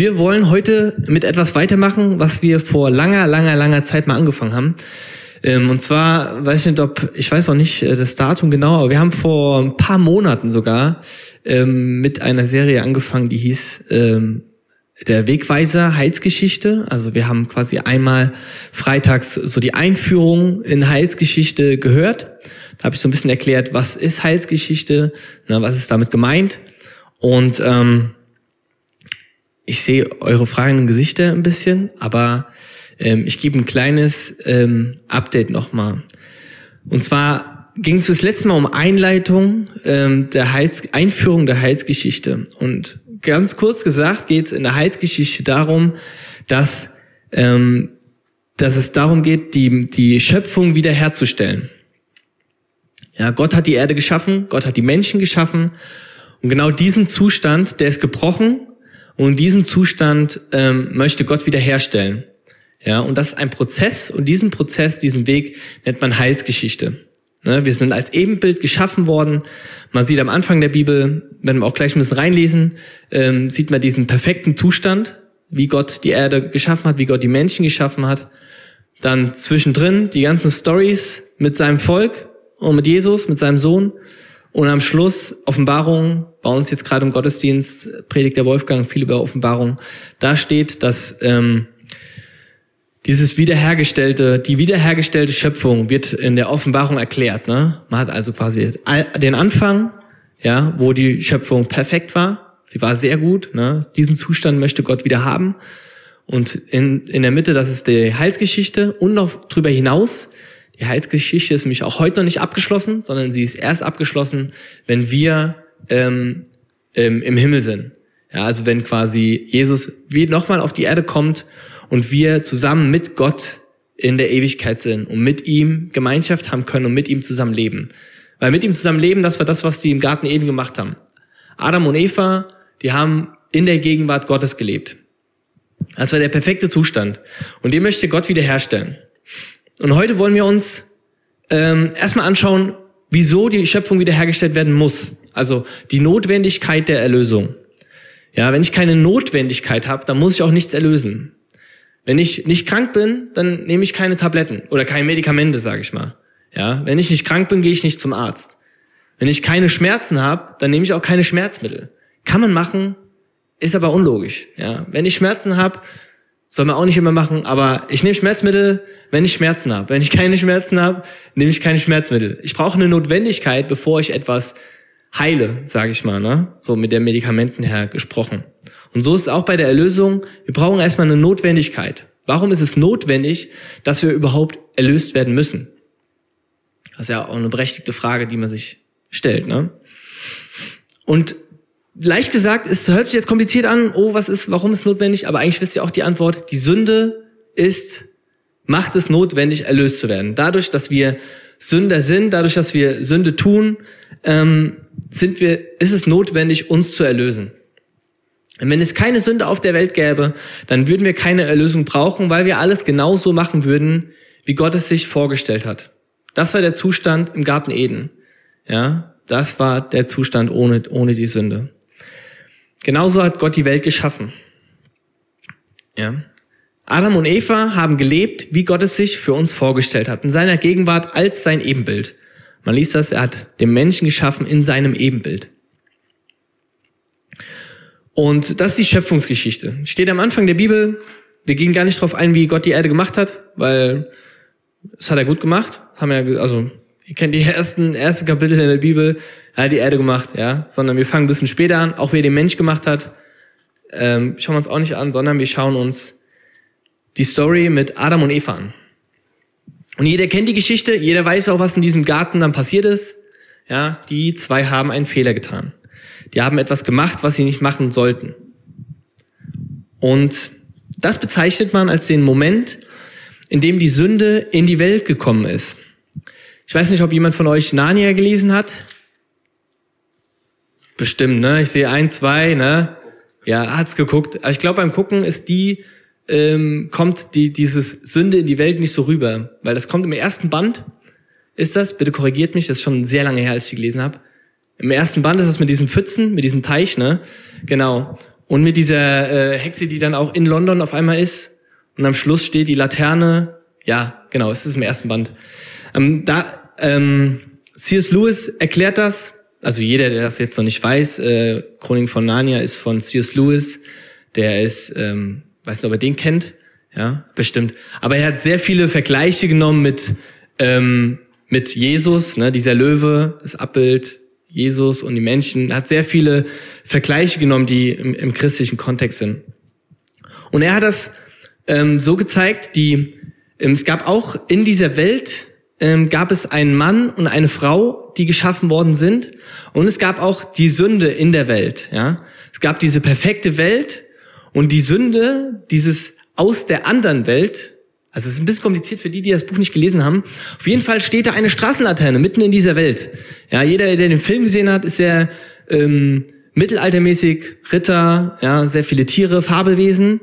Wir wollen heute mit etwas weitermachen, was wir vor langer, langer, langer Zeit mal angefangen haben. Ähm, und zwar, weiß nicht, ob, ich weiß auch nicht äh, das Datum genau, aber wir haben vor ein paar Monaten sogar ähm, mit einer Serie angefangen, die hieß ähm, der Wegweiser Heilsgeschichte. Also wir haben quasi einmal freitags so die Einführung in Heilsgeschichte gehört. Da habe ich so ein bisschen erklärt, was ist Heilsgeschichte, na, was ist damit gemeint. Und ähm, ich sehe eure fragenden Gesichter ein bisschen, aber ähm, ich gebe ein kleines ähm, Update nochmal. Und zwar ging es das letzte Mal um Einleitung ähm, der Heils Einführung der Heilsgeschichte. Und ganz kurz gesagt geht es in der Heilsgeschichte darum, dass, ähm, dass es darum geht, die, die Schöpfung wiederherzustellen. Ja, Gott hat die Erde geschaffen, Gott hat die Menschen geschaffen und genau diesen Zustand, der ist gebrochen und diesen Zustand ähm, möchte Gott wiederherstellen. Ja, und das ist ein Prozess und diesen Prozess, diesen Weg nennt man Heilsgeschichte. Ne, wir sind als Ebenbild geschaffen worden. Man sieht am Anfang der Bibel, wenn wir auch gleich ein bisschen reinlesen, ähm, sieht man diesen perfekten Zustand, wie Gott die Erde geschaffen hat, wie Gott die Menschen geschaffen hat. Dann zwischendrin die ganzen Stories mit seinem Volk und mit Jesus, mit seinem Sohn. Und am Schluss Offenbarung, bei uns jetzt gerade im Gottesdienst, predigt der Wolfgang viel über Offenbarung. Da steht, dass ähm, dieses wiederhergestellte, die wiederhergestellte Schöpfung wird in der Offenbarung erklärt. Ne? Man hat also quasi den Anfang, ja, wo die Schöpfung perfekt war. Sie war sehr gut. Ne? Diesen Zustand möchte Gott wieder haben. Und in, in der Mitte, das ist die Heilsgeschichte. Und noch drüber hinaus, Heilsgeschichte ist nämlich auch heute noch nicht abgeschlossen, sondern sie ist erst abgeschlossen, wenn wir ähm, ähm, im Himmel sind. Ja, also wenn quasi Jesus wie nochmal auf die Erde kommt und wir zusammen mit Gott in der Ewigkeit sind und mit ihm Gemeinschaft haben können und mit ihm zusammen leben. Weil mit ihm zusammen leben, das war das, was die im Garten Eden gemacht haben. Adam und Eva, die haben in der Gegenwart Gottes gelebt. Das war der perfekte Zustand. Und den möchte Gott wiederherstellen. Und heute wollen wir uns ähm, erstmal anschauen, wieso die Schöpfung wiederhergestellt werden muss. Also die Notwendigkeit der Erlösung. Ja, wenn ich keine Notwendigkeit habe, dann muss ich auch nichts erlösen. Wenn ich nicht krank bin, dann nehme ich keine Tabletten oder keine Medikamente, sage ich mal. Ja, wenn ich nicht krank bin, gehe ich nicht zum Arzt. Wenn ich keine Schmerzen habe, dann nehme ich auch keine Schmerzmittel. Kann man machen, ist aber unlogisch. Ja, wenn ich Schmerzen habe, soll man auch nicht immer machen, aber ich nehme Schmerzmittel, wenn ich Schmerzen habe. Wenn ich keine Schmerzen habe, nehme ich keine Schmerzmittel. Ich brauche eine Notwendigkeit, bevor ich etwas heile, sage ich mal, ne? So mit der Medikamenten her gesprochen. Und so ist es auch bei der Erlösung. Wir brauchen erstmal eine Notwendigkeit. Warum ist es notwendig, dass wir überhaupt erlöst werden müssen? Das ist ja auch eine berechtigte Frage, die man sich stellt. Ne? Und leicht gesagt, es hört sich jetzt kompliziert an, oh, was ist, warum ist notwendig? Aber eigentlich wisst ihr auch die Antwort. Die Sünde ist, macht es notwendig, erlöst zu werden. Dadurch, dass wir Sünder sind, dadurch, dass wir Sünde tun, ähm, sind wir, ist es notwendig, uns zu erlösen. Und wenn es keine Sünde auf der Welt gäbe, dann würden wir keine Erlösung brauchen, weil wir alles genauso machen würden, wie Gott es sich vorgestellt hat. Das war der Zustand im Garten Eden. Ja, das war der Zustand ohne, ohne die Sünde. Genauso hat Gott die Welt geschaffen. Ja. Adam und Eva haben gelebt, wie Gott es sich für uns vorgestellt hat, in seiner Gegenwart als sein Ebenbild. Man liest das, er hat den Menschen geschaffen in seinem Ebenbild. Und das ist die Schöpfungsgeschichte. Steht am Anfang der Bibel. Wir gehen gar nicht darauf ein, wie Gott die Erde gemacht hat, weil das hat er gut gemacht. Haben wir, also, ihr kennt die ersten, ersten Kapitel in der Bibel, er hat die Erde gemacht, ja. Sondern wir fangen ein bisschen später an, auch wie er den Mensch gemacht hat. Ähm, schauen wir uns auch nicht an, sondern wir schauen uns die Story mit Adam und Eva an. Und jeder kennt die Geschichte, jeder weiß auch, was in diesem Garten dann passiert ist. Ja, die zwei haben einen Fehler getan. Die haben etwas gemacht, was sie nicht machen sollten. Und das bezeichnet man als den Moment, in dem die Sünde in die Welt gekommen ist. Ich weiß nicht, ob jemand von euch Narnia gelesen hat. Bestimmt, ne? Ich sehe ein, zwei, ne? Ja, hat's geguckt. Aber ich glaube, beim Gucken ist die, ähm, kommt die, dieses Sünde in die Welt nicht so rüber. Weil das kommt im ersten Band, ist das, bitte korrigiert mich, das ist schon sehr lange her, als ich die gelesen habe. Im ersten Band ist es mit diesem Pfützen, mit diesem Teich, ne? Genau. und mit dieser äh, Hexe, die dann auch in London auf einmal ist. Und am Schluss steht die Laterne. Ja, genau, es ist im ersten Band. Ähm, da ähm, C.S. Lewis erklärt das. Also jeder, der das jetzt noch nicht weiß, äh, Chronik von Narnia ist von C.S. Lewis. Der ist, ähm, weiß nicht, ob er den kennt. Ja, bestimmt. Aber er hat sehr viele Vergleiche genommen mit ähm, mit Jesus, ne, dieser Löwe, das Abbild Jesus und die Menschen. Er hat sehr viele Vergleiche genommen, die im, im christlichen Kontext sind. Und er hat das ähm, so gezeigt, die, ähm, es gab auch in dieser Welt, ähm, gab es einen Mann und eine Frau, die geschaffen worden sind. Und es gab auch die Sünde in der Welt. Ja? Es gab diese perfekte Welt und die Sünde, dieses aus der anderen Welt, also es ist ein bisschen kompliziert für die, die das Buch nicht gelesen haben. Auf jeden Fall steht da eine Straßenlaterne mitten in dieser Welt. Ja, jeder, der den Film gesehen hat, ist sehr ähm, mittelaltermäßig, Ritter, ja, sehr viele Tiere, Fabelwesen.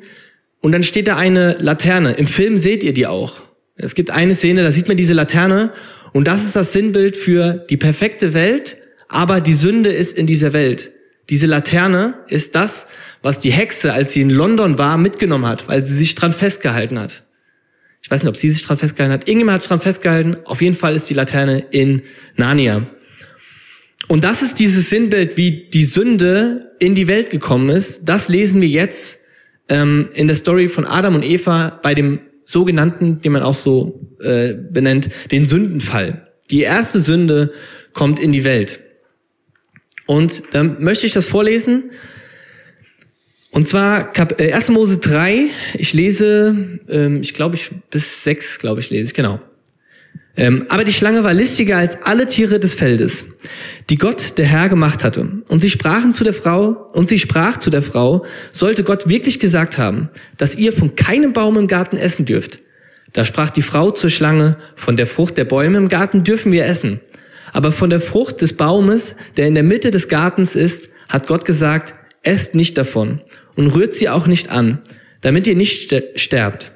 Und dann steht da eine Laterne. Im Film seht ihr die auch. Es gibt eine Szene, da sieht man diese Laterne und das ist das Sinnbild für die perfekte Welt, aber die Sünde ist in dieser Welt. Diese Laterne ist das, was die Hexe, als sie in London war, mitgenommen hat, weil sie sich dran festgehalten hat. Ich weiß nicht, ob sie sich dran festgehalten hat. Irgendjemand hat sich dran festgehalten. Auf jeden Fall ist die Laterne in Narnia. Und das ist dieses Sinnbild, wie die Sünde in die Welt gekommen ist. Das lesen wir jetzt ähm, in der Story von Adam und Eva bei dem sogenannten, den man auch so äh, benennt, den Sündenfall. Die erste Sünde kommt in die Welt. Und dann möchte ich das vorlesen und zwar Kap äh, 1. Mose 3, ich lese, ähm, ich glaube, ich bis 6, glaube ich, lese ich, genau. Ähm, aber die Schlange war listiger als alle Tiere des Feldes, die Gott, der Herr, gemacht hatte. Und sie sprachen zu der Frau, und sie sprach zu der Frau, sollte Gott wirklich gesagt haben, dass ihr von keinem Baum im Garten essen dürft. Da sprach die Frau zur Schlange, von der Frucht der Bäume im Garten dürfen wir essen. Aber von der Frucht des Baumes, der in der Mitte des Gartens ist, hat Gott gesagt, esst nicht davon und rührt sie auch nicht an, damit ihr nicht sterbt.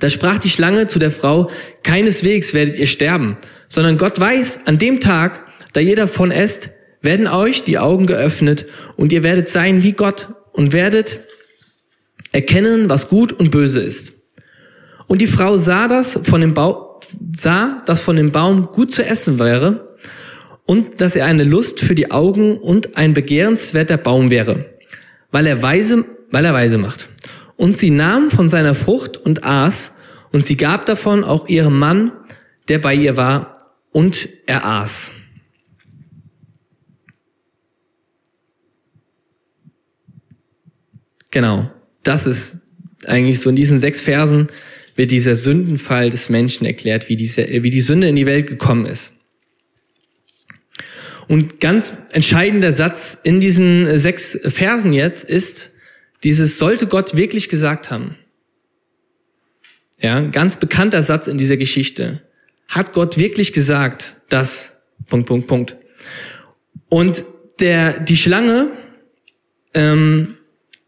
Da sprach die Schlange zu der Frau, keineswegs werdet ihr sterben, sondern Gott weiß, an dem Tag, da ihr davon esst, werden euch die Augen geöffnet und ihr werdet sein wie Gott und werdet erkennen, was gut und böse ist. Und die Frau sah das von dem Baum, sah, dass von dem Baum gut zu essen wäre und dass er eine Lust für die Augen und ein begehrenswerter Baum wäre weil er weise, weil er weise macht. Und sie nahm von seiner Frucht und aß, und sie gab davon auch ihrem Mann, der bei ihr war, und er aß. Genau, das ist eigentlich so in diesen sechs Versen wird dieser Sündenfall des Menschen erklärt, wie, diese, wie die Sünde in die Welt gekommen ist. Und ganz entscheidender Satz in diesen sechs Versen jetzt ist, dieses sollte Gott wirklich gesagt haben. Ja, ganz bekannter Satz in dieser Geschichte. Hat Gott wirklich gesagt, dass, Punkt, Punkt, Punkt. Und der, die Schlange ähm,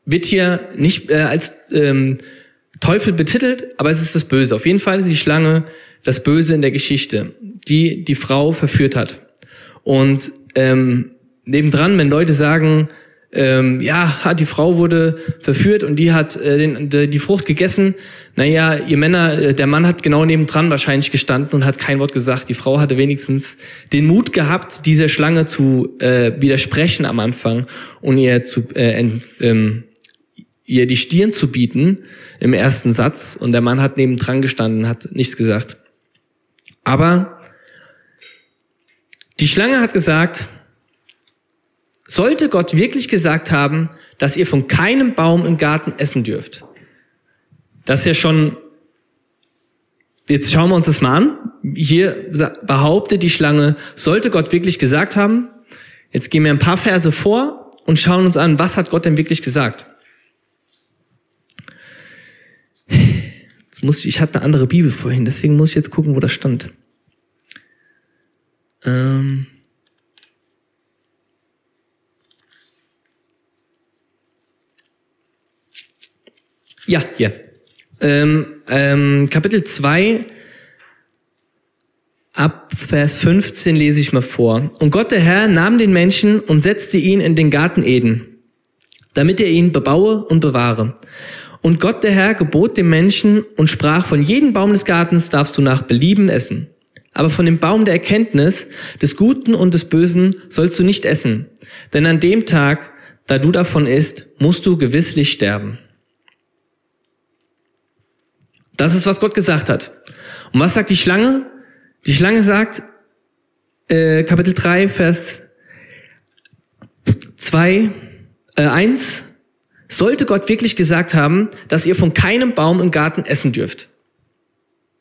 wird hier nicht äh, als ähm, Teufel betitelt, aber es ist das Böse. Auf jeden Fall ist die Schlange das Böse in der Geschichte, die die Frau verführt hat. Und ähm, nebendran, wenn Leute sagen, ähm, ja, die Frau wurde verführt und die hat äh, den, die, die Frucht gegessen. Naja, ihr Männer, äh, der Mann hat genau nebendran wahrscheinlich gestanden und hat kein Wort gesagt. Die Frau hatte wenigstens den Mut gehabt, dieser Schlange zu äh, widersprechen am Anfang und ihr zu äh, ähm, ihr die Stirn zu bieten im ersten Satz. Und der Mann hat nebendran gestanden, hat nichts gesagt. Aber die Schlange hat gesagt, sollte Gott wirklich gesagt haben, dass ihr von keinem Baum im Garten essen dürft. Das ist ja schon, jetzt schauen wir uns das mal an. Hier behauptet die Schlange, sollte Gott wirklich gesagt haben. Jetzt gehen wir ein paar Verse vor und schauen uns an, was hat Gott denn wirklich gesagt. Jetzt muss ich, ich hatte eine andere Bibel vorhin, deswegen muss ich jetzt gucken, wo das stand. Ähm ja, hier. Ähm, ähm, Kapitel 2, ab Vers 15 lese ich mal vor. Und Gott der Herr nahm den Menschen und setzte ihn in den Garten Eden damit er ihn bebaue und bewahre. Und Gott der Herr gebot dem Menschen und sprach, von jedem Baum des Gartens darfst du nach Belieben essen. Aber von dem Baum der Erkenntnis des Guten und des Bösen sollst du nicht essen. Denn an dem Tag, da du davon isst, musst du gewisslich sterben. Das ist, was Gott gesagt hat. Und was sagt die Schlange? Die Schlange sagt, äh, Kapitel 3, Vers 2, äh, 1, sollte Gott wirklich gesagt haben, dass ihr von keinem Baum im Garten essen dürft.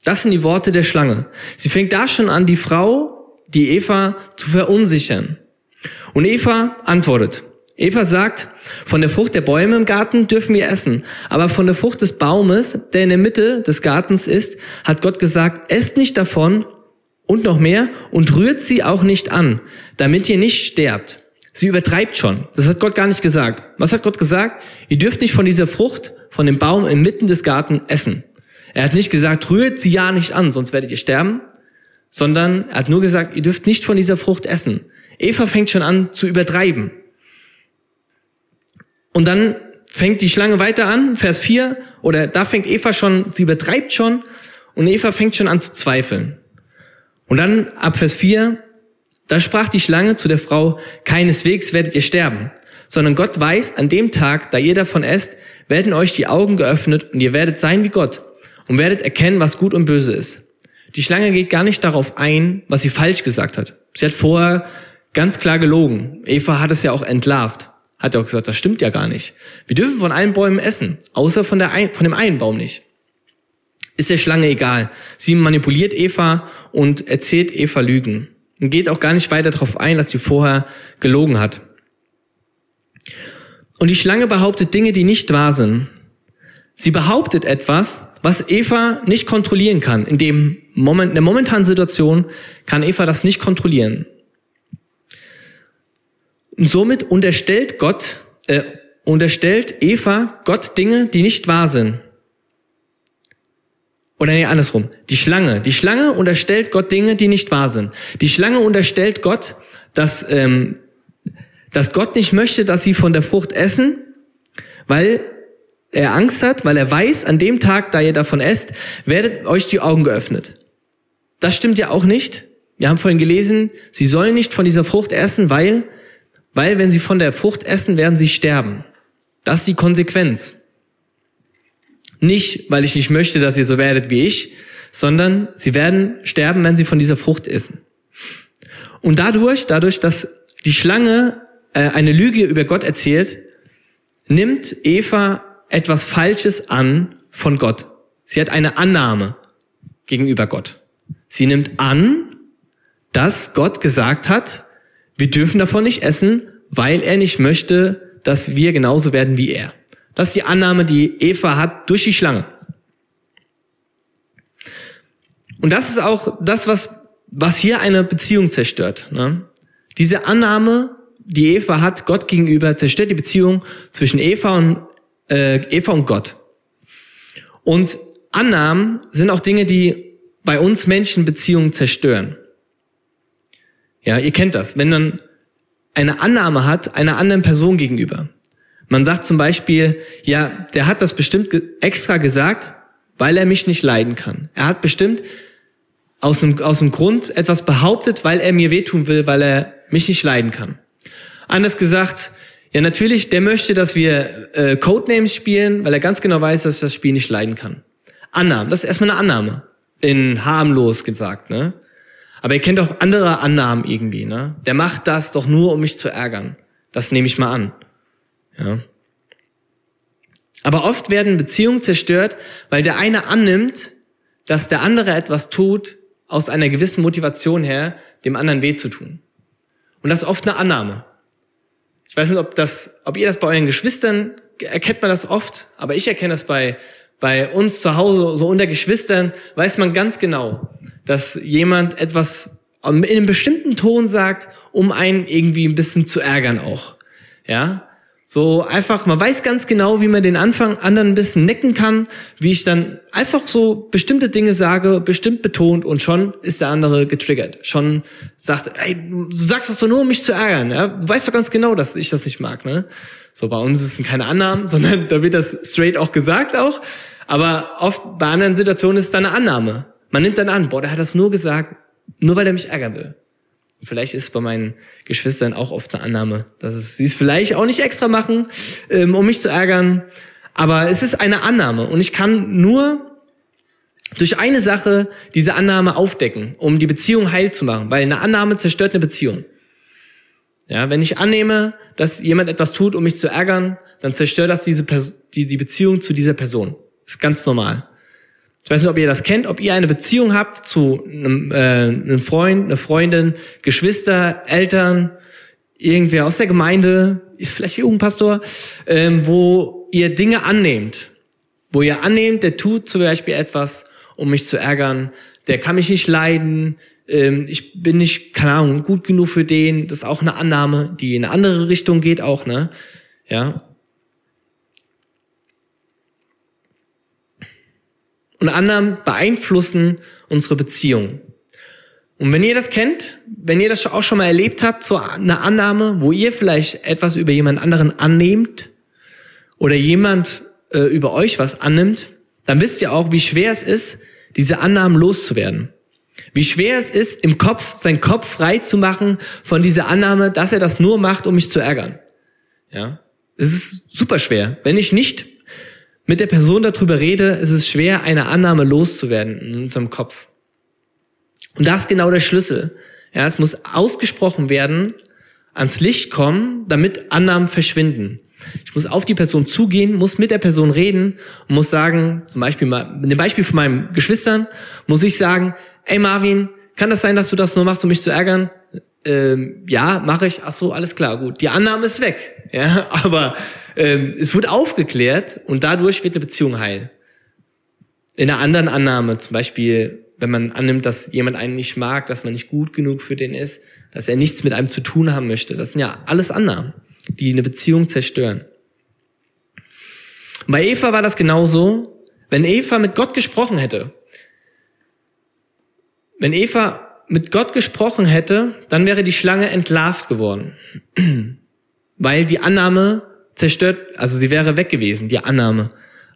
Das sind die Worte der Schlange. Sie fängt da schon an, die Frau, die Eva, zu verunsichern. Und Eva antwortet. Eva sagt, von der Frucht der Bäume im Garten dürfen wir essen, aber von der Frucht des Baumes, der in der Mitte des Gartens ist, hat Gott gesagt, esst nicht davon und noch mehr und rührt sie auch nicht an, damit ihr nicht sterbt. Sie übertreibt schon. Das hat Gott gar nicht gesagt. Was hat Gott gesagt? Ihr dürft nicht von dieser Frucht, von dem Baum inmitten des Garten essen. Er hat nicht gesagt, rührt sie ja nicht an, sonst werdet ihr sterben, sondern er hat nur gesagt, ihr dürft nicht von dieser Frucht essen. Eva fängt schon an zu übertreiben. Und dann fängt die Schlange weiter an, Vers 4, oder da fängt Eva schon, sie übertreibt schon, und Eva fängt schon an zu zweifeln. Und dann ab Vers 4, da sprach die Schlange zu der Frau, keineswegs werdet ihr sterben, sondern Gott weiß, an dem Tag, da ihr davon esst, werden euch die Augen geöffnet und ihr werdet sein wie Gott und werdet erkennen, was gut und böse ist. Die Schlange geht gar nicht darauf ein, was sie falsch gesagt hat. Sie hat vorher ganz klar gelogen. Eva hat es ja auch entlarvt hat er auch gesagt, das stimmt ja gar nicht. Wir dürfen von allen Bäumen essen, außer von, der ein, von dem einen Baum nicht. Ist der Schlange egal. Sie manipuliert Eva und erzählt Eva Lügen. Und geht auch gar nicht weiter darauf ein, dass sie vorher gelogen hat. Und die Schlange behauptet Dinge, die nicht wahr sind. Sie behauptet etwas, was Eva nicht kontrollieren kann. In, dem Moment, in der momentanen Situation kann Eva das nicht kontrollieren. Und somit unterstellt Gott, äh, unterstellt Eva Gott Dinge, die nicht wahr sind. Oder nee, andersrum. Die Schlange. Die Schlange unterstellt Gott Dinge, die nicht wahr sind. Die Schlange unterstellt Gott, dass, ähm, dass Gott nicht möchte, dass sie von der Frucht essen, weil er Angst hat, weil er weiß, an dem Tag, da ihr davon esst, werdet euch die Augen geöffnet. Das stimmt ja auch nicht. Wir haben vorhin gelesen, sie sollen nicht von dieser Frucht essen, weil weil wenn sie von der Frucht essen, werden sie sterben. Das ist die Konsequenz. Nicht, weil ich nicht möchte, dass ihr so werdet wie ich, sondern sie werden sterben, wenn sie von dieser Frucht essen. Und dadurch, dadurch, dass die Schlange äh, eine Lüge über Gott erzählt, nimmt Eva etwas Falsches an von Gott. Sie hat eine Annahme gegenüber Gott. Sie nimmt an, dass Gott gesagt hat, wir dürfen davon nicht essen, weil er nicht möchte, dass wir genauso werden wie er. Das ist die Annahme, die Eva hat durch die Schlange. Und das ist auch das, was, was hier eine Beziehung zerstört. Ne? Diese Annahme, die Eva hat Gott gegenüber, zerstört die Beziehung zwischen Eva und, äh, Eva und Gott. Und Annahmen sind auch Dinge, die bei uns Menschen Beziehungen zerstören. Ja, ihr kennt das. Wenn man eine Annahme hat einer anderen Person gegenüber. Man sagt zum Beispiel, ja, der hat das bestimmt extra gesagt, weil er mich nicht leiden kann. Er hat bestimmt aus dem, aus dem Grund etwas behauptet, weil er mir wehtun will, weil er mich nicht leiden kann. Anders gesagt, ja natürlich, der möchte, dass wir äh, Codenames spielen, weil er ganz genau weiß, dass das Spiel nicht leiden kann. Annahmen, das ist erstmal eine Annahme. In harmlos gesagt, ne? Aber ihr kennt auch andere Annahmen irgendwie, ne? Der macht das doch nur, um mich zu ärgern. Das nehme ich mal an. Ja. Aber oft werden Beziehungen zerstört, weil der eine annimmt, dass der andere etwas tut, aus einer gewissen Motivation her, dem anderen weh zu tun. Und das ist oft eine Annahme. Ich weiß nicht, ob das, ob ihr das bei euren Geschwistern erkennt man das oft, aber ich erkenne das bei bei uns zu Hause, so unter Geschwistern, weiß man ganz genau, dass jemand etwas in einem bestimmten Ton sagt, um einen irgendwie ein bisschen zu ärgern auch. Ja? So einfach, man weiß ganz genau, wie man den Anfang anderen ein bisschen necken kann, wie ich dann einfach so bestimmte Dinge sage, bestimmt betont und schon ist der andere getriggert. Schon sagt, ey, du sagst das doch nur, um mich zu ärgern. Ja? Du weißt doch ganz genau, dass ich das nicht mag. Ne? So, bei uns ist es keine Annahmen, sondern da wird das straight auch gesagt auch. Aber oft bei anderen Situationen ist es dann eine Annahme. Man nimmt dann an, boah, der hat das nur gesagt, nur weil er mich ärgern will. Vielleicht ist es bei meinen Geschwistern auch oft eine Annahme, dass es, sie es vielleicht auch nicht extra machen, ähm, um mich zu ärgern. Aber es ist eine Annahme und ich kann nur durch eine Sache diese Annahme aufdecken, um die Beziehung heil zu machen, weil eine Annahme zerstört eine Beziehung. Ja, wenn ich annehme, dass jemand etwas tut, um mich zu ärgern, dann zerstört das diese die, die Beziehung zu dieser Person. Ist ganz normal. Ich weiß nicht, ob ihr das kennt, ob ihr eine Beziehung habt zu einem, äh, einem Freund, einer Freundin, Geschwister, Eltern, irgendwer aus der Gemeinde, vielleicht Jugendpastor, ähm, wo ihr Dinge annehmt. Wo ihr annehmt, der tut zum Beispiel etwas, um mich zu ärgern, der kann mich nicht leiden, ähm, ich bin nicht, keine Ahnung, gut genug für den. Das ist auch eine Annahme, die in eine andere Richtung geht auch, ne? Ja. Und Annahmen beeinflussen unsere Beziehung. Und wenn ihr das kennt, wenn ihr das auch schon mal erlebt habt, so eine Annahme, wo ihr vielleicht etwas über jemand anderen annehmt oder jemand äh, über euch was annimmt, dann wisst ihr auch, wie schwer es ist, diese Annahmen loszuwerden. Wie schwer es ist, im Kopf, seinen Kopf frei zu machen von dieser Annahme, dass er das nur macht, um mich zu ärgern. Ja. Es ist super schwer. Wenn ich nicht mit der Person darüber rede, ist es schwer, eine Annahme loszuwerden in unserem Kopf. Und das ist genau der Schlüssel. Ja, es muss ausgesprochen werden, ans Licht kommen, damit Annahmen verschwinden. Ich muss auf die Person zugehen, muss mit der Person reden und muss sagen, zum Beispiel mal, in dem Beispiel von meinen Geschwistern, muss ich sagen, ey Marvin, kann das sein, dass du das nur machst, um mich zu ärgern? Ähm, ja, mache ich. Ach so, alles klar, gut. Die Annahme ist weg. Ja, aber ähm, es wird aufgeklärt und dadurch wird eine Beziehung heil. In einer anderen Annahme, zum Beispiel, wenn man annimmt, dass jemand einen nicht mag, dass man nicht gut genug für den ist, dass er nichts mit einem zu tun haben möchte. Das sind ja alles Annahmen, die eine Beziehung zerstören. Bei Eva war das genauso. Wenn Eva mit Gott gesprochen hätte wenn Eva mit Gott gesprochen hätte, dann wäre die Schlange entlarvt geworden. Weil die Annahme zerstört, also sie wäre weg gewesen, die Annahme.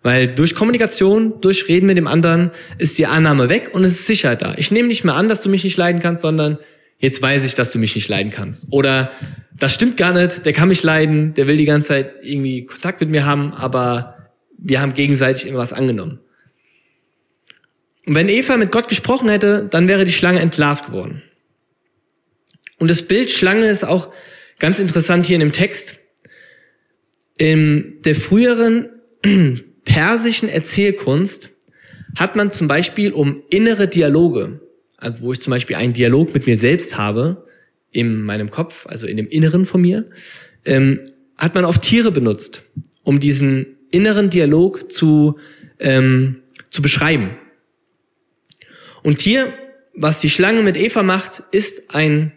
Weil durch Kommunikation, durch Reden mit dem anderen ist die Annahme weg und es ist Sicherheit da. Ich nehme nicht mehr an, dass du mich nicht leiden kannst, sondern jetzt weiß ich, dass du mich nicht leiden kannst. Oder das stimmt gar nicht, der kann mich leiden, der will die ganze Zeit irgendwie Kontakt mit mir haben, aber wir haben gegenseitig irgendwas angenommen. Und wenn Eva mit Gott gesprochen hätte, dann wäre die Schlange entlarvt geworden. Und das Bild Schlange ist auch ganz interessant hier in dem Text. In der früheren persischen Erzählkunst hat man zum Beispiel um innere Dialoge, also wo ich zum Beispiel einen Dialog mit mir selbst habe, in meinem Kopf, also in dem Inneren von mir, ähm, hat man oft Tiere benutzt, um diesen inneren Dialog zu, ähm, zu beschreiben. Und hier, was die Schlange mit Eva macht, ist ein,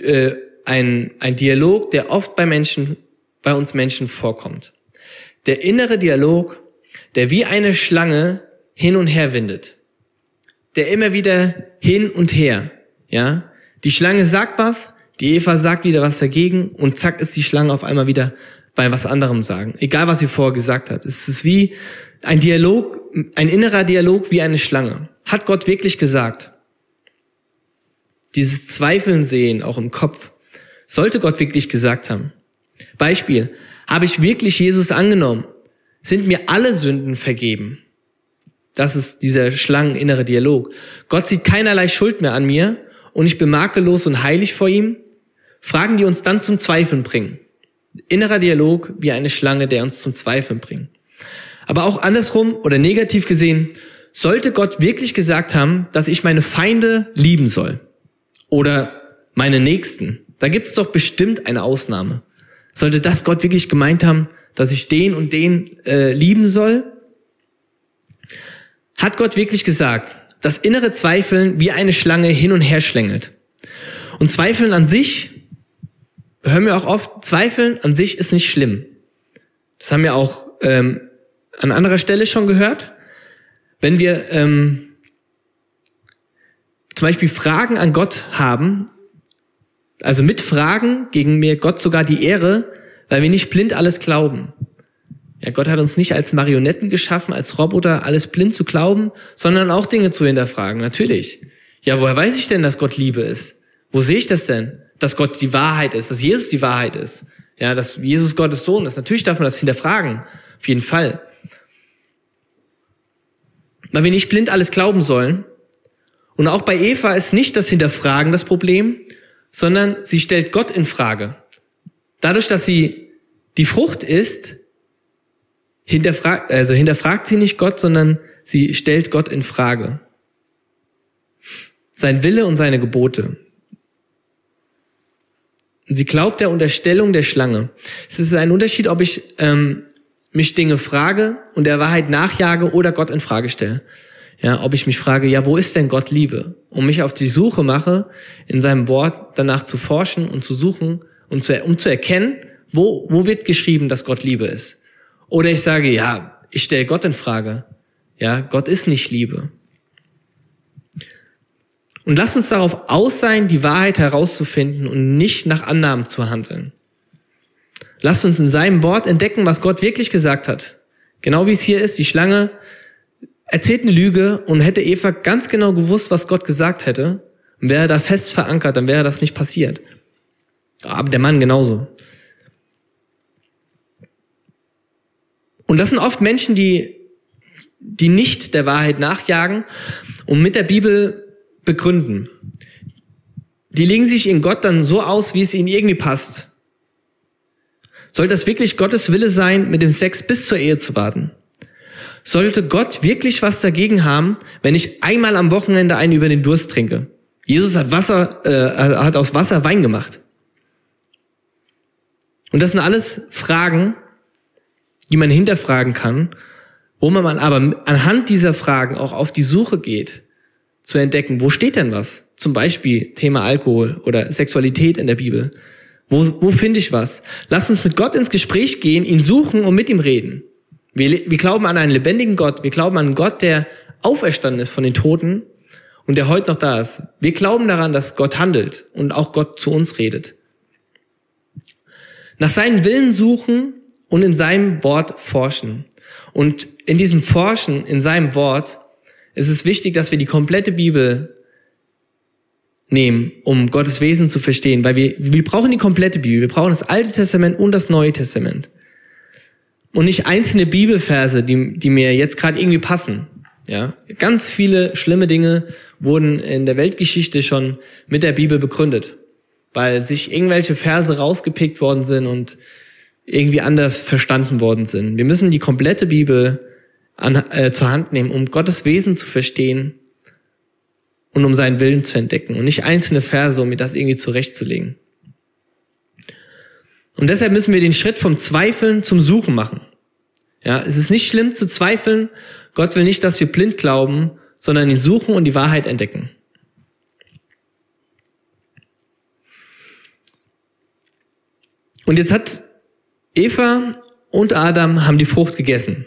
äh, ein, ein Dialog, der oft bei Menschen, bei uns Menschen vorkommt. Der innere Dialog, der wie eine Schlange hin und her windet. Der immer wieder hin und her, ja. Die Schlange sagt was, die Eva sagt wieder was dagegen und zack ist die Schlange auf einmal wieder bei was anderem sagen. Egal was sie vorher gesagt hat. Es ist wie ein Dialog, ein innerer Dialog wie eine Schlange. Hat Gott wirklich gesagt? Dieses Zweifeln sehen, auch im Kopf. Sollte Gott wirklich gesagt haben? Beispiel. Habe ich wirklich Jesus angenommen? Sind mir alle Sünden vergeben? Das ist dieser schlangeninnere Dialog. Gott sieht keinerlei Schuld mehr an mir und ich bin makellos und heilig vor ihm. Fragen, die uns dann zum Zweifeln bringen. Innerer Dialog wie eine Schlange, der uns zum Zweifeln bringt. Aber auch andersrum oder negativ gesehen, sollte Gott wirklich gesagt haben, dass ich meine Feinde lieben soll oder meine Nächsten, da gibt es doch bestimmt eine Ausnahme. Sollte das Gott wirklich gemeint haben, dass ich den und den äh, lieben soll? Hat Gott wirklich gesagt, dass innere Zweifeln wie eine Schlange hin und her schlängelt? Und Zweifeln an sich, hören wir auch oft, Zweifeln an sich ist nicht schlimm. Das haben wir auch ähm, an anderer Stelle schon gehört. Wenn wir ähm, zum Beispiel Fragen an Gott haben, also mit Fragen gegen mir Gott sogar die Ehre, weil wir nicht blind alles glauben. Ja, Gott hat uns nicht als Marionetten geschaffen, als Roboter alles blind zu glauben, sondern auch Dinge zu hinterfragen, natürlich. Ja, woher weiß ich denn, dass Gott Liebe ist? Wo sehe ich das denn? Dass Gott die Wahrheit ist, dass Jesus die Wahrheit ist. Ja, dass Jesus Gottes Sohn ist. Natürlich darf man das hinterfragen. Auf jeden Fall. Weil wir nicht blind alles glauben sollen. Und auch bei Eva ist nicht das Hinterfragen das Problem, sondern sie stellt Gott in Frage. Dadurch, dass sie die Frucht ist, hinterfragt, also hinterfragt sie nicht Gott, sondern sie stellt Gott in Frage. Sein Wille und seine Gebote. Und sie glaubt der Unterstellung der Schlange. Es ist ein Unterschied, ob ich ähm, mich Dinge frage und der Wahrheit nachjage oder Gott in Frage stelle. Ja, ob ich mich frage, ja, wo ist denn Gott Liebe? Und mich auf die Suche mache, in seinem Wort danach zu forschen und zu suchen und zu, um zu erkennen, wo, wo wird geschrieben, dass Gott Liebe ist. Oder ich sage, ja, ich stelle Gott in Frage. Ja, Gott ist nicht Liebe. Und lasst uns darauf aus sein, die Wahrheit herauszufinden und nicht nach Annahmen zu handeln. Lasst uns in seinem Wort entdecken, was Gott wirklich gesagt hat. Genau wie es hier ist, die Schlange erzählt eine Lüge und hätte Eva ganz genau gewusst, was Gott gesagt hätte, und wäre da fest verankert, dann wäre das nicht passiert. Aber der Mann genauso. Und das sind oft Menschen, die, die nicht der Wahrheit nachjagen und mit der Bibel begründen. Die legen sich in Gott dann so aus, wie es ihnen irgendwie passt. Soll das wirklich Gottes Wille sein, mit dem Sex bis zur Ehe zu warten? Sollte Gott wirklich was dagegen haben, wenn ich einmal am Wochenende einen über den Durst trinke? Jesus hat Wasser, äh, hat aus Wasser Wein gemacht. Und das sind alles Fragen, die man hinterfragen kann, wo man aber anhand dieser Fragen auch auf die Suche geht, zu entdecken, wo steht denn was? Zum Beispiel Thema Alkohol oder Sexualität in der Bibel. Wo, wo finde ich was? Lass uns mit Gott ins Gespräch gehen, ihn suchen und mit ihm reden. Wir, wir glauben an einen lebendigen Gott. Wir glauben an einen Gott, der auferstanden ist von den Toten und der heute noch da ist. Wir glauben daran, dass Gott handelt und auch Gott zu uns redet. Nach seinen Willen suchen und in seinem Wort forschen. Und in diesem Forschen, in seinem Wort, ist es wichtig, dass wir die komplette Bibel nehmen, um Gottes Wesen zu verstehen, weil wir, wir brauchen die komplette Bibel. Wir brauchen das Alte Testament und das Neue Testament. Und nicht einzelne Bibelverse, die, die mir jetzt gerade irgendwie passen. Ja, ganz viele schlimme Dinge wurden in der Weltgeschichte schon mit der Bibel begründet, weil sich irgendwelche Verse rausgepickt worden sind und irgendwie anders verstanden worden sind. Wir müssen die komplette Bibel an, äh, zur Hand nehmen, um Gottes Wesen zu verstehen und um seinen Willen zu entdecken und nicht einzelne Verse, um mir das irgendwie zurechtzulegen. Und deshalb müssen wir den Schritt vom Zweifeln zum Suchen machen. Ja, es ist nicht schlimm zu zweifeln. Gott will nicht, dass wir blind glauben, sondern ihn suchen und die Wahrheit entdecken. Und jetzt hat Eva und Adam haben die Frucht gegessen.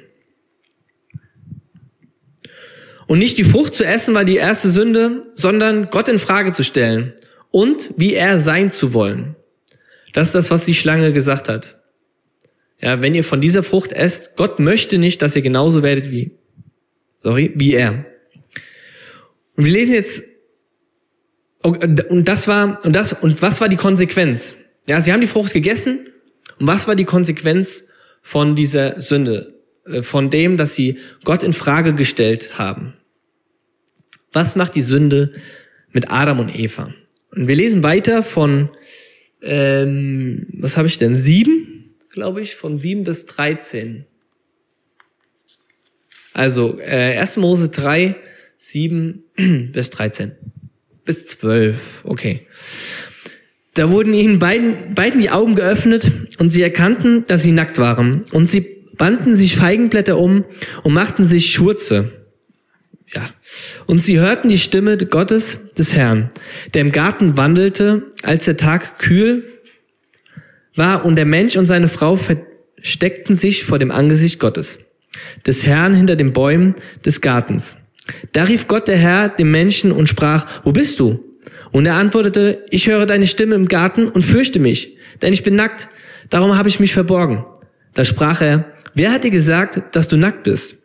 Und nicht die Frucht zu essen war die erste Sünde, sondern Gott in Frage zu stellen und wie er sein zu wollen. Das ist das, was die Schlange gesagt hat. Ja, wenn ihr von dieser Frucht esst, Gott möchte nicht, dass ihr genauso werdet wie, sorry, wie er. Und wir lesen jetzt, und das war, und das, und was war die Konsequenz? Ja, sie haben die Frucht gegessen und was war die Konsequenz von dieser Sünde? Äh, von dem, dass sie Gott in Frage gestellt haben. Was macht die Sünde mit Adam und Eva? Und wir lesen weiter von, ähm, was habe ich denn? Sieben, glaube ich, von sieben bis dreizehn. Also äh, 1. Mose 3, 7 bis 13. Bis 12, okay. Da wurden ihnen beiden, beiden die Augen geöffnet und sie erkannten, dass sie nackt waren. Und sie banden sich Feigenblätter um und machten sich Schurze. Ja. Und sie hörten die Stimme Gottes, des Herrn, der im Garten wandelte, als der Tag kühl war und der Mensch und seine Frau versteckten sich vor dem Angesicht Gottes, des Herrn hinter den Bäumen des Gartens. Da rief Gott der Herr dem Menschen und sprach, wo bist du? Und er antwortete, ich höre deine Stimme im Garten und fürchte mich, denn ich bin nackt, Darum habe ich mich verborgen. Da sprach er, wer hat dir gesagt, dass du nackt bist?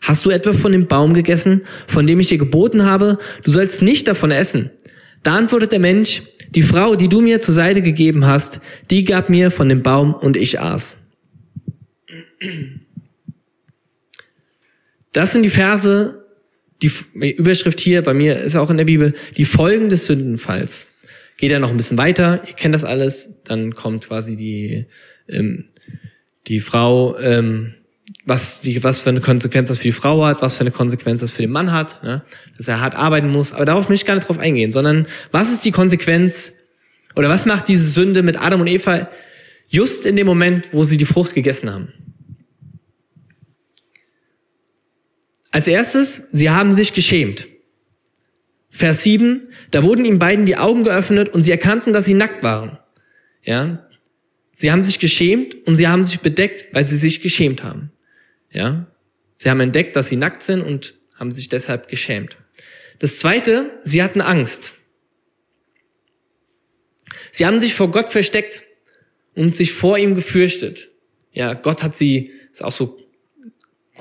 Hast du etwa von dem Baum gegessen, von dem ich dir geboten habe, du sollst nicht davon essen? Da antwortet der Mensch, die Frau, die du mir zur Seite gegeben hast, die gab mir von dem Baum und ich aß. Das sind die Verse, die Überschrift hier bei mir ist auch in der Bibel, die Folgen des Sündenfalls. Geht er noch ein bisschen weiter, ihr kennt das alles, dann kommt quasi die, ähm, die Frau, ähm, was, die, was für eine Konsequenz das für die Frau hat, was für eine Konsequenz das für den Mann hat, ne? dass er hart arbeiten muss. Aber darauf möchte ich gar nicht drauf eingehen, sondern was ist die Konsequenz oder was macht diese Sünde mit Adam und Eva just in dem Moment, wo sie die Frucht gegessen haben? Als erstes, sie haben sich geschämt. Vers 7, da wurden ihm beiden die Augen geöffnet und sie erkannten, dass sie nackt waren. Ja, Sie haben sich geschämt und sie haben sich bedeckt, weil sie sich geschämt haben. Ja? Sie haben entdeckt, dass sie nackt sind und haben sich deshalb geschämt. Das zweite, sie hatten Angst. Sie haben sich vor Gott versteckt und sich vor ihm gefürchtet. Ja, Gott hat sie, ist auch so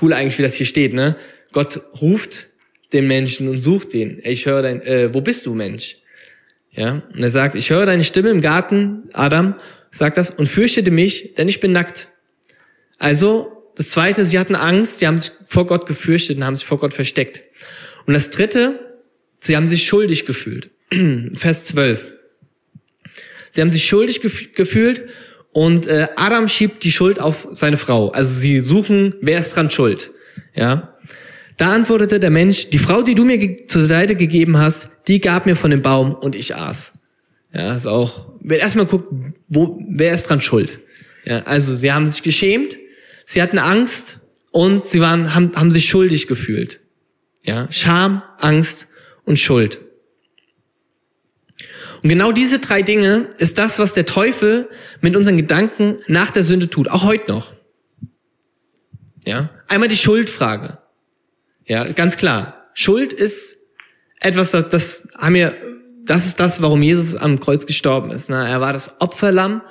cool eigentlich, wie das hier steht, ne? Gott ruft den Menschen und sucht den. Ich höre dein, äh, wo bist du, Mensch? Ja, und er sagt, ich höre deine Stimme im Garten, Adam, sagt das, und fürchtete mich, denn ich bin nackt. Also, das zweite, sie hatten Angst, sie haben sich vor Gott gefürchtet und haben sich vor Gott versteckt. Und das dritte, sie haben sich schuldig gefühlt. Vers 12. Sie haben sich schuldig gef gefühlt und äh, Adam schiebt die Schuld auf seine Frau. Also sie suchen, wer ist dran schuld. Ja. Da antwortete der Mensch, die Frau, die du mir zur Seite gegeben hast, die gab mir von dem Baum und ich aß. Ja, ist auch, wenn erstmal guckt, wo, wer ist dran schuld? Ja, also sie haben sich geschämt, sie hatten Angst und sie waren, haben, haben sich schuldig gefühlt. Ja, Scham, Angst und Schuld. Und genau diese drei Dinge ist das, was der Teufel mit unseren Gedanken nach der Sünde tut, auch heute noch. Ja, einmal die Schuldfrage. Ja, ganz klar. Schuld ist etwas, das, das haben wir das ist das, warum Jesus am Kreuz gestorben ist. Ne? Er war das Opferlamm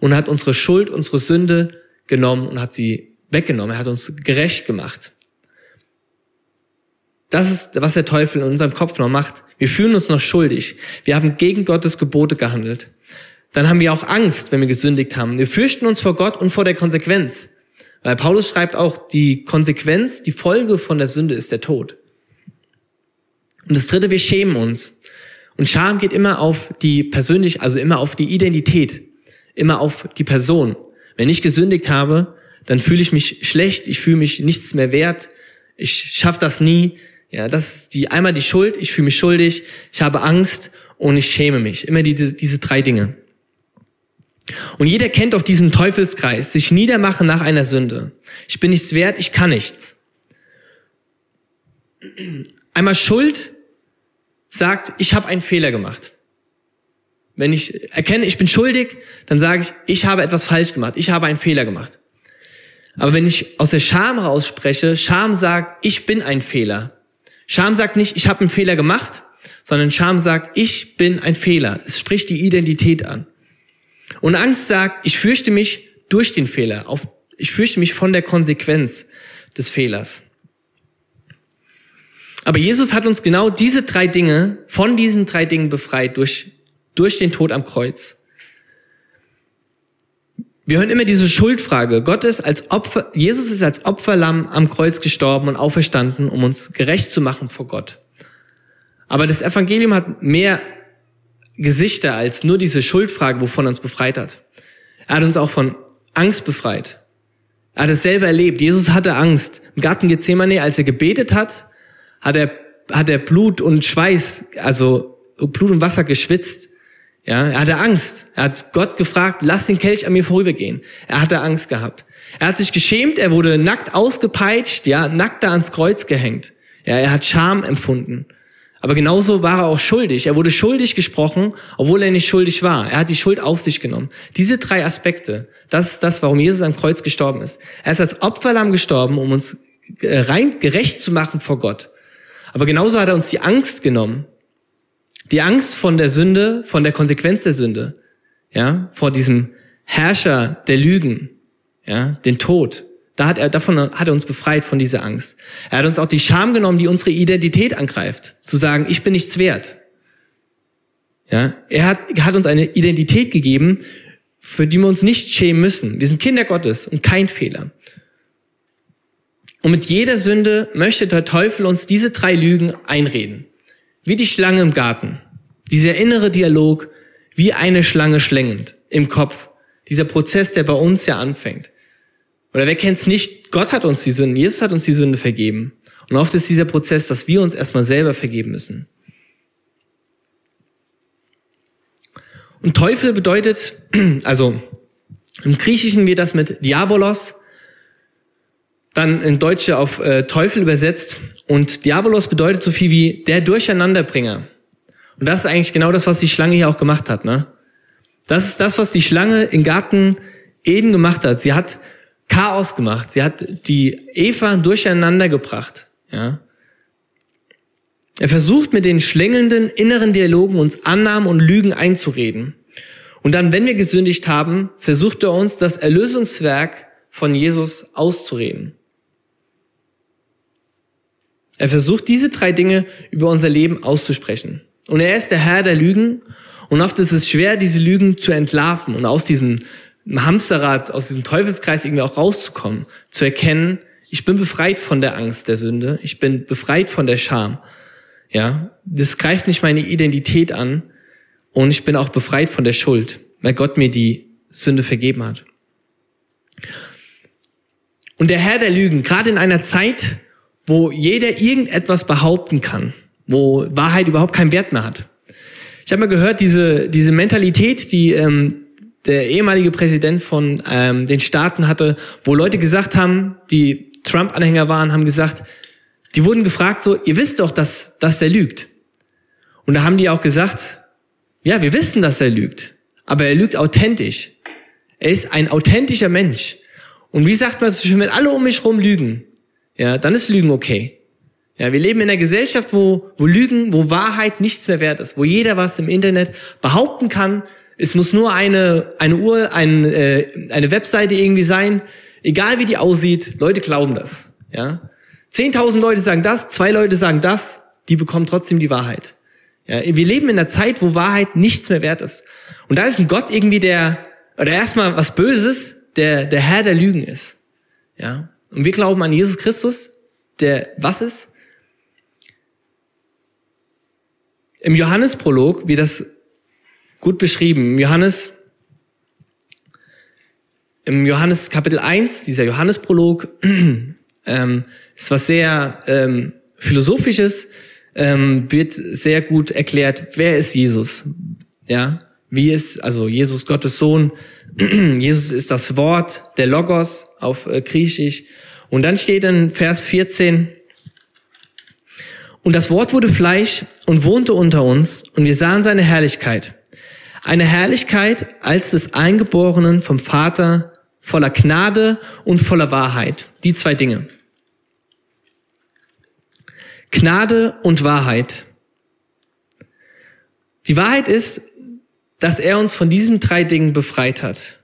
und hat unsere Schuld, unsere Sünde genommen und hat sie weggenommen. Er hat uns gerecht gemacht. Das ist, was der Teufel in unserem Kopf noch macht. Wir fühlen uns noch schuldig. Wir haben gegen Gottes Gebote gehandelt. Dann haben wir auch Angst, wenn wir gesündigt haben. Wir fürchten uns vor Gott und vor der Konsequenz. Weil Paulus schreibt auch, die Konsequenz, die Folge von der Sünde ist der Tod. Und das dritte, wir schämen uns. Und Scham geht immer auf die persönlich, also immer auf die Identität, immer auf die Person. Wenn ich gesündigt habe, dann fühle ich mich schlecht, ich fühle mich nichts mehr wert, ich schaffe das nie. Ja, das ist die einmal die Schuld, ich fühle mich schuldig, ich habe Angst und ich schäme mich. Immer diese, diese drei Dinge. Und jeder kennt auch diesen Teufelskreis, sich niedermachen nach einer Sünde. Ich bin nichts wert, ich kann nichts. Einmal Schuld sagt, ich habe einen Fehler gemacht. Wenn ich erkenne, ich bin schuldig, dann sage ich, ich habe etwas falsch gemacht, ich habe einen Fehler gemacht. Aber wenn ich aus der Scham rausspreche, Scham sagt, ich bin ein Fehler. Scham sagt nicht, ich habe einen Fehler gemacht, sondern Scham sagt, ich bin ein Fehler. Es spricht die Identität an. Und Angst sagt, ich fürchte mich durch den Fehler, auf, ich fürchte mich von der Konsequenz des Fehlers. Aber Jesus hat uns genau diese drei Dinge, von diesen drei Dingen befreit durch, durch den Tod am Kreuz. Wir hören immer diese Schuldfrage. Gott ist als Opfer, Jesus ist als Opferlamm am Kreuz gestorben und auferstanden, um uns gerecht zu machen vor Gott. Aber das Evangelium hat mehr Gesichter als nur diese Schuldfrage, wovon er uns befreit hat. Er hat uns auch von Angst befreit. Er hat es selber erlebt. Jesus hatte Angst. Im Garten Gethsemane, als er gebetet hat, hat er, hat er Blut und Schweiß, also Blut und Wasser geschwitzt. Ja, er hatte Angst. Er hat Gott gefragt, lass den Kelch an mir vorübergehen. Er hatte Angst gehabt. Er hat sich geschämt, er wurde nackt ausgepeitscht, ja, nackt da ans Kreuz gehängt. Ja, er hat Scham empfunden. Aber genauso war er auch schuldig. Er wurde schuldig gesprochen, obwohl er nicht schuldig war. Er hat die Schuld auf sich genommen. Diese drei Aspekte, das ist das, warum Jesus am Kreuz gestorben ist. Er ist als Opferlamm gestorben, um uns äh, rein gerecht zu machen vor Gott. Aber genauso hat er uns die Angst genommen. Die Angst von der Sünde, von der Konsequenz der Sünde. Ja, vor diesem Herrscher der Lügen, ja, den Tod. Da hat er, davon hat er uns befreit von dieser Angst. Er hat uns auch die Scham genommen, die unsere Identität angreift. Zu sagen, ich bin nichts wert. Ja, er hat, hat uns eine Identität gegeben, für die wir uns nicht schämen müssen. Wir sind Kinder Gottes und kein Fehler. Und mit jeder Sünde möchte der Teufel uns diese drei Lügen einreden. Wie die Schlange im Garten. Dieser innere Dialog, wie eine Schlange schlängend im Kopf. Dieser Prozess, der bei uns ja anfängt. Oder wer kennt's nicht? Gott hat uns die Sünden, Jesus hat uns die Sünde vergeben. Und oft ist dieser Prozess, dass wir uns erstmal selber vergeben müssen. Und Teufel bedeutet, also im Griechischen wird das mit Diabolos, dann in Deutsche auf äh, Teufel übersetzt. Und Diabolos bedeutet so viel wie der Durcheinanderbringer. Und das ist eigentlich genau das, was die Schlange hier auch gemacht hat. Ne? Das ist das, was die Schlange im Garten Eden gemacht hat. Sie hat Chaos gemacht. Sie hat die Eva durcheinander gebracht. Ja? Er versucht mit den schlängelnden inneren Dialogen uns Annahmen und Lügen einzureden. Und dann, wenn wir gesündigt haben, versucht er uns das Erlösungswerk von Jesus auszureden. Er versucht diese drei Dinge über unser Leben auszusprechen. Und er ist der Herr der Lügen. Und oft ist es schwer, diese Lügen zu entlarven und aus diesem Hamsterrad, aus diesem Teufelskreis irgendwie auch rauszukommen, zu erkennen, ich bin befreit von der Angst der Sünde, ich bin befreit von der Scham. Ja, das greift nicht meine Identität an und ich bin auch befreit von der Schuld, weil Gott mir die Sünde vergeben hat. Und der Herr der Lügen, gerade in einer Zeit, wo jeder irgendetwas behaupten kann, wo Wahrheit überhaupt keinen Wert mehr hat. Ich habe mal gehört, diese, diese Mentalität, die ähm, der ehemalige Präsident von ähm, den Staaten hatte, wo Leute gesagt haben, die Trump-Anhänger waren, haben gesagt, die wurden gefragt so, ihr wisst doch, dass, dass er lügt. Und da haben die auch gesagt, ja, wir wissen, dass er lügt, aber er lügt authentisch. Er ist ein authentischer Mensch. Und wie sagt man so schön, wenn alle um mich rum lügen, ja, dann ist Lügen okay. Ja, wir leben in einer Gesellschaft, wo, wo Lügen, wo Wahrheit nichts mehr wert ist, wo jeder was im Internet behaupten kann. Es muss nur eine, eine Uhr, ein, äh, eine Webseite irgendwie sein. Egal wie die aussieht, Leute glauben das. Ja, zehntausend Leute sagen das, zwei Leute sagen das, die bekommen trotzdem die Wahrheit. Ja, wir leben in einer Zeit, wo Wahrheit nichts mehr wert ist. Und da ist ein Gott irgendwie der, oder erstmal was Böses, der, der Herr der Lügen ist. Ja, und wir glauben an Jesus Christus, der was ist? Im Johannesprolog wird das gut beschrieben. Im Johannes, im Johannes Kapitel 1, dieser Johannesprolog, ähm, ist was sehr ähm, Philosophisches, ähm, wird sehr gut erklärt, wer ist Jesus? Ja, wie ist, also Jesus Gottes Sohn, Jesus ist das Wort, der Logos auf äh, Griechisch. Und dann steht in Vers 14, und das Wort wurde Fleisch und wohnte unter uns, und wir sahen seine Herrlichkeit. Eine Herrlichkeit als des Eingeborenen vom Vater, voller Gnade und voller Wahrheit. Die zwei Dinge. Gnade und Wahrheit. Die Wahrheit ist, dass er uns von diesen drei Dingen befreit hat.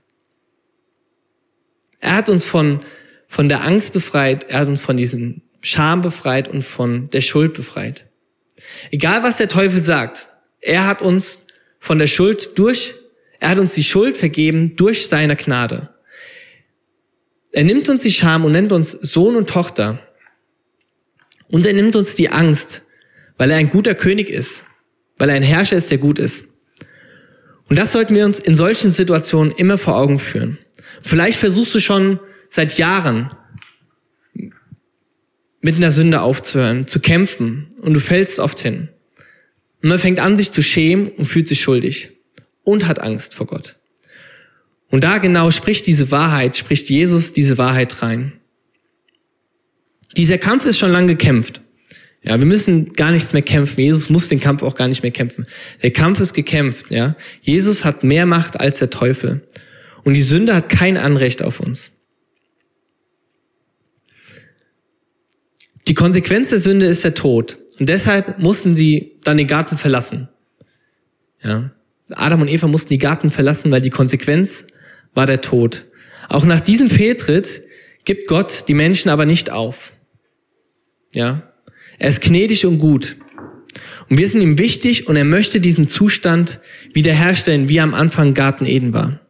Er hat uns von, von der Angst befreit, er hat uns von diesem Scham befreit und von der Schuld befreit. Egal was der Teufel sagt, er hat uns von der Schuld durch, er hat uns die Schuld vergeben durch seine Gnade. Er nimmt uns die Scham und nennt uns Sohn und Tochter. Und er nimmt uns die Angst, weil er ein guter König ist, weil er ein Herrscher ist, der gut ist. Und das sollten wir uns in solchen Situationen immer vor Augen führen. Vielleicht versuchst du schon seit Jahren mit einer Sünde aufzuhören, zu kämpfen und du fällst oft hin. Und man fängt an, sich zu schämen und fühlt sich schuldig und hat Angst vor Gott. Und da genau spricht diese Wahrheit, spricht Jesus diese Wahrheit rein. Dieser Kampf ist schon lange gekämpft. Ja, wir müssen gar nichts mehr kämpfen. Jesus muss den Kampf auch gar nicht mehr kämpfen. Der Kampf ist gekämpft, ja. Jesus hat mehr Macht als der Teufel. Und die Sünde hat kein Anrecht auf uns. Die Konsequenz der Sünde ist der Tod. Und deshalb mussten sie dann den Garten verlassen. Ja. Adam und Eva mussten die Garten verlassen, weil die Konsequenz war der Tod. Auch nach diesem Fehltritt gibt Gott die Menschen aber nicht auf. Ja. Er ist gnädig und gut. Und wir sind ihm wichtig und er möchte diesen Zustand wiederherstellen, wie er am Anfang Garten Eden war.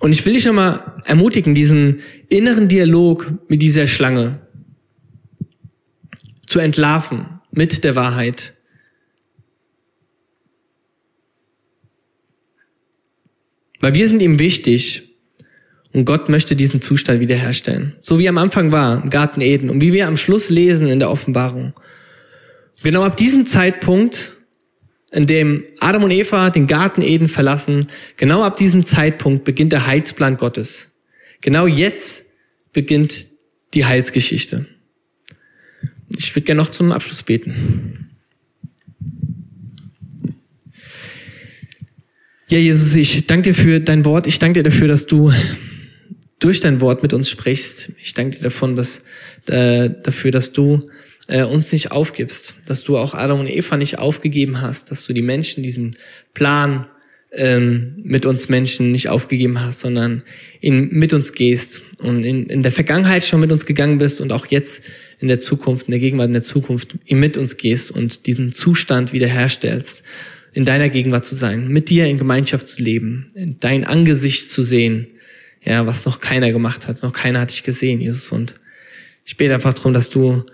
Und ich will dich nochmal ermutigen, diesen inneren Dialog mit dieser Schlange zu entlarven mit der Wahrheit. Weil wir sind ihm wichtig und Gott möchte diesen Zustand wiederherstellen. So wie er am Anfang war, im Garten Eden und wie wir am Schluss lesen in der Offenbarung. Genau ab diesem Zeitpunkt, in dem Adam und Eva den Garten Eden verlassen, genau ab diesem Zeitpunkt beginnt der Heilsplan Gottes. Genau jetzt beginnt die Heilsgeschichte. Ich würde gerne noch zum Abschluss beten. Ja, Jesus, ich danke dir für dein Wort. Ich danke dir dafür, dass du durch dein Wort mit uns sprichst. Ich danke dir davon, dass, äh, dafür, dass du äh, uns nicht aufgibst, dass du auch Adam und Eva nicht aufgegeben hast, dass du die Menschen diesen Plan ähm, mit uns Menschen nicht aufgegeben hast, sondern in, mit uns gehst und in, in der Vergangenheit schon mit uns gegangen bist und auch jetzt in der Zukunft, in der Gegenwart, in der Zukunft mit uns gehst und diesen Zustand wiederherstellst, in deiner Gegenwart zu sein, mit dir in Gemeinschaft zu leben, dein Angesicht zu sehen, ja, was noch keiner gemacht hat, noch keiner hat dich gesehen, Jesus. Und ich bete einfach darum, dass du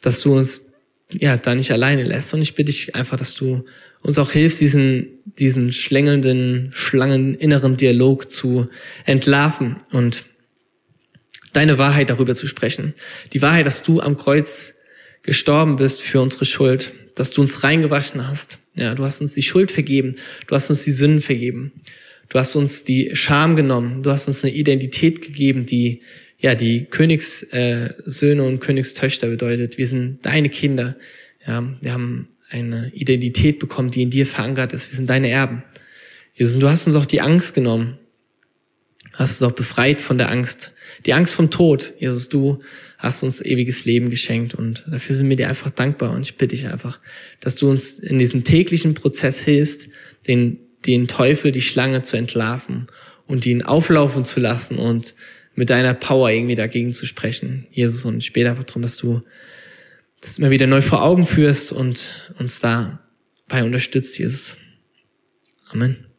dass du uns ja da nicht alleine lässt. Und ich bitte dich einfach, dass du uns auch hilfst, diesen, diesen schlängelnden, schlangen inneren Dialog zu entlarven und deine Wahrheit darüber zu sprechen. Die Wahrheit, dass du am Kreuz gestorben bist für unsere Schuld, dass du uns reingewaschen hast. Ja, du hast uns die Schuld vergeben, du hast uns die Sünden vergeben. Du hast uns die Scham genommen, du hast uns eine Identität gegeben, die ja, die Königssöhne und Königstöchter bedeutet, wir sind deine Kinder. Ja, wir haben eine Identität bekommen, die in dir verankert ist. Wir sind deine Erben. Jesus, und du hast uns auch die Angst genommen. Hast uns auch befreit von der Angst. Die Angst vom Tod. Jesus, du hast uns ewiges Leben geschenkt und dafür sind wir dir einfach dankbar und ich bitte dich einfach, dass du uns in diesem täglichen Prozess hilfst, den, den Teufel, die Schlange zu entlarven und ihn auflaufen zu lassen und mit deiner Power irgendwie dagegen zu sprechen, Jesus. Und ich bete einfach darum, dass du das immer wieder neu vor Augen führst und uns dabei unterstützt, Jesus. Amen.